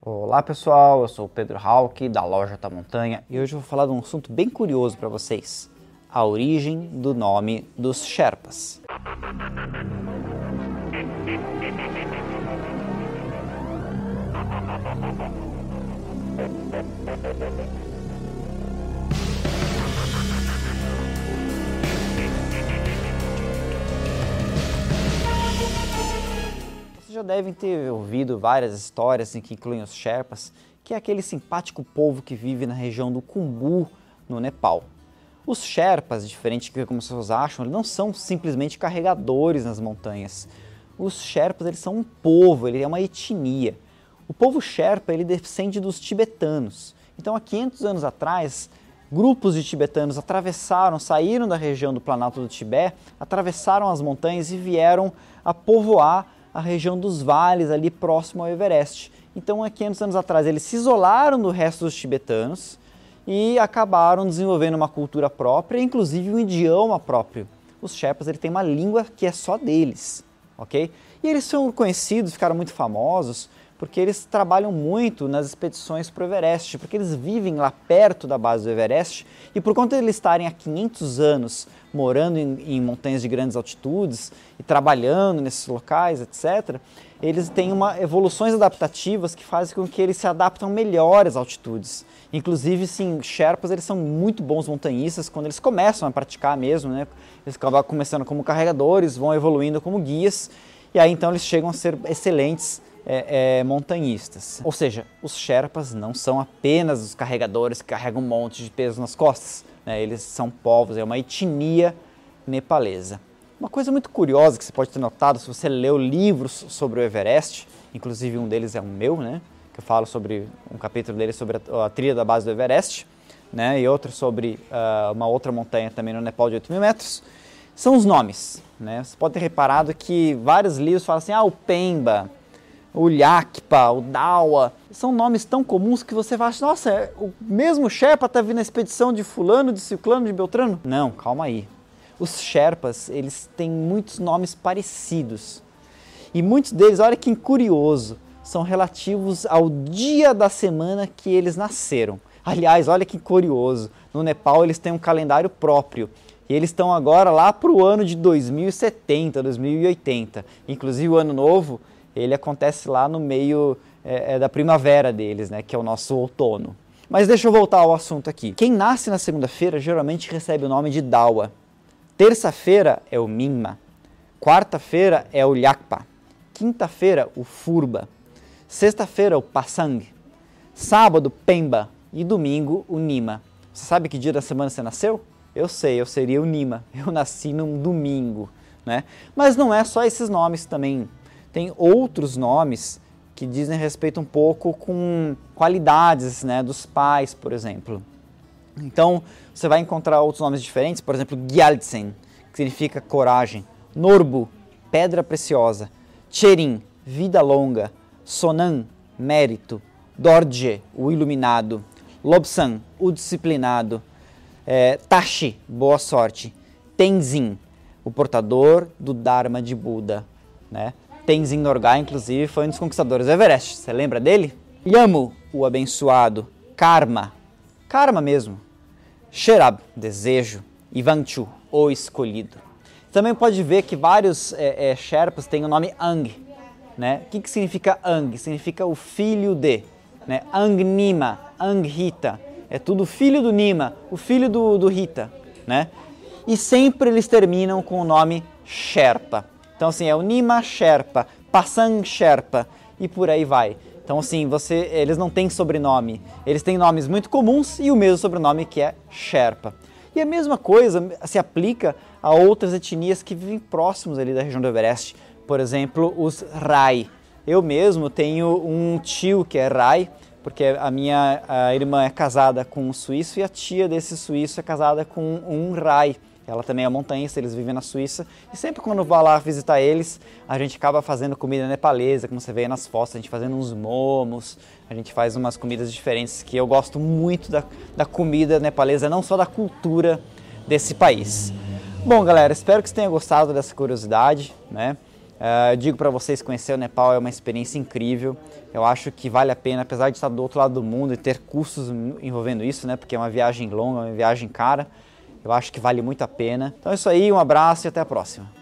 Olá pessoal, eu sou o Pedro Hauck da Loja da Montanha e hoje eu vou falar de um assunto bem curioso para vocês: a origem do nome dos Sherpas. Já devem ter ouvido várias histórias em que incluem os Sherpas, que é aquele simpático povo que vive na região do Kumbu, no Nepal. Os Sherpas, diferente que como pessoas acham, não são simplesmente carregadores nas montanhas. Os Sherpas eles são um povo, ele é uma etnia. O povo Sherpa ele descende dos tibetanos. Então, há 500 anos atrás, grupos de tibetanos atravessaram, saíram da região do Planalto do Tibete, atravessaram as montanhas e vieram a povoar a região dos vales ali próximo ao Everest. Então, há 500 anos atrás, eles se isolaram do resto dos tibetanos e acabaram desenvolvendo uma cultura própria, inclusive um idioma próprio. Os Sherpas ele tem uma língua que é só deles, ok? E eles são conhecidos, ficaram muito famosos porque eles trabalham muito nas expedições para o Everest, porque eles vivem lá perto da base do Everest e por conta de eles estarem há 500 anos morando em, em montanhas de grandes altitudes e trabalhando nesses locais, etc., eles têm uma evoluções adaptativas que fazem com que eles se adaptam melhor às altitudes. Inclusive, sim, Sherpas eles são muito bons montanhistas quando eles começam a praticar mesmo, né? Eles acabam começando como carregadores, vão evoluindo como guias e aí então eles chegam a ser excelentes é, é, montanhistas. Ou seja, os Sherpas não são apenas os carregadores que carregam um monte de peso nas costas. Né? Eles são povos, é uma etnia nepalesa. Uma coisa muito curiosa que você pode ter notado se você leu livros sobre o Everest, inclusive um deles é o meu, né? que eu falo sobre um capítulo dele sobre a, a trilha da base do Everest, né? e outro sobre uh, uma outra montanha também no Nepal de 8 mil metros, são os nomes. Né? Você pode ter reparado que vários livros falam assim, ah, o Pemba, o Lhakpa, o Dawa, são nomes tão comuns que você achar, nossa, é o mesmo Sherpa está vindo na expedição de fulano, de ciclano, de beltrano? Não, calma aí. Os Sherpas, eles têm muitos nomes parecidos. E muitos deles, olha que curioso, são relativos ao dia da semana que eles nasceram. Aliás, olha que curioso, no Nepal eles têm um calendário próprio. E eles estão agora lá para o ano de 2070, 2080. Inclusive o ano novo ele acontece lá no meio é, é, da primavera deles, né, que é o nosso outono. Mas deixa eu voltar ao assunto aqui. Quem nasce na segunda-feira geralmente recebe o nome de Dawa. Terça-feira é o Mimma. Quarta-feira é o Lhakpa. Quinta-feira, o Furba. Sexta-feira, o Passang. Sábado, Pemba. E domingo, o Nima. Você sabe que dia da semana você nasceu? Eu sei, eu seria o Nima. Eu nasci num domingo. Né? Mas não é só esses nomes também tem outros nomes que dizem respeito um pouco com qualidades né, dos pais, por exemplo. Então, você vai encontrar outros nomes diferentes, por exemplo, Gyaltsen, que significa coragem, Norbu, pedra preciosa, Cherin, vida longa, Sonan, mérito, Dorje, o iluminado, Lobsan, o disciplinado, é, Tashi, boa sorte, Tenzin, o portador do Dharma de Buda, né? Tenzin Norgay, inclusive, foi um dos conquistadores do Everest. Você lembra dele? Yamu, o abençoado. Karma, karma mesmo. Sherab, desejo. Ivanchu, o escolhido. Também pode ver que vários é, é, Sherpas têm o nome Ang. Né? O que, que significa Ang? Significa o filho de. Né? Ang Nima, Ang Rita. É tudo filho do Nima, o filho do, do Rita. Né? E sempre eles terminam com o nome Sherpa. Então, assim, é o Nima Sherpa, Passang Sherpa e por aí vai. Então, assim, você, eles não têm sobrenome. Eles têm nomes muito comuns e o mesmo sobrenome que é Sherpa. E a mesma coisa se aplica a outras etnias que vivem próximos ali da região do Everest. Por exemplo, os Rai. Eu mesmo tenho um tio que é Rai, porque a minha a irmã é casada com um suíço e a tia desse suíço é casada com um Rai. Ela também é montanhista, eles vivem na Suíça. E sempre quando vai lá visitar eles, a gente acaba fazendo comida nepalesa, como você vê aí nas fotos, a gente fazendo uns momos, a gente faz umas comidas diferentes que eu gosto muito da, da comida nepalesa, não só da cultura desse país. Bom, galera, espero que vocês tenham gostado dessa curiosidade, né? Uh, digo para vocês, conhecer o Nepal é uma experiência incrível. Eu acho que vale a pena, apesar de estar do outro lado do mundo e ter custos envolvendo isso, né? Porque é uma viagem longa, uma viagem cara eu acho que vale muito a pena. Então é isso aí, um abraço e até a próxima.